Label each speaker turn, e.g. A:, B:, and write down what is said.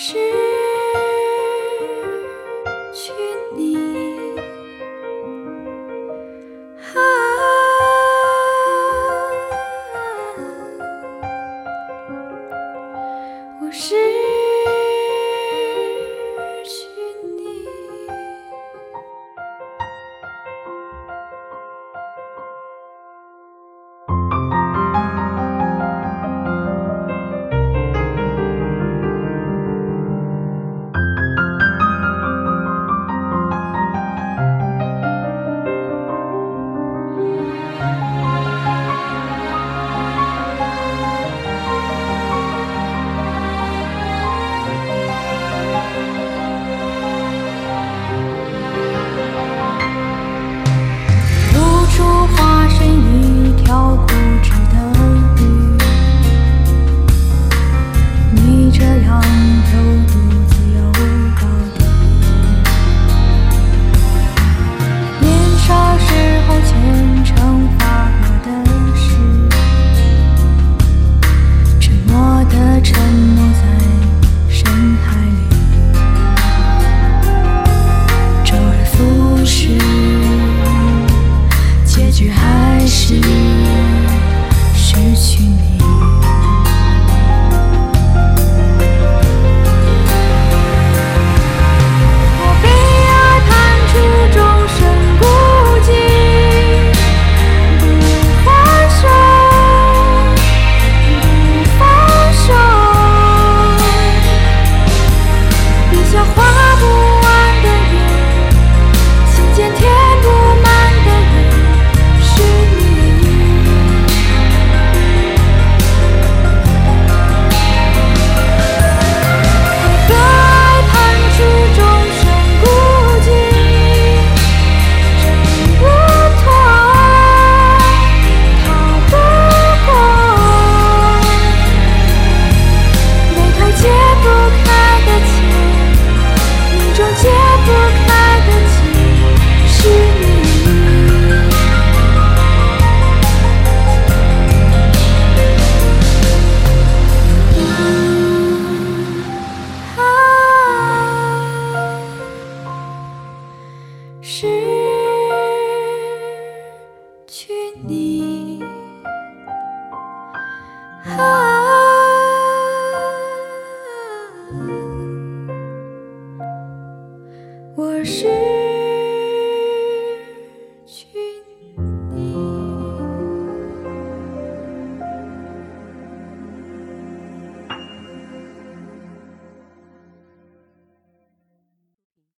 A: 是是。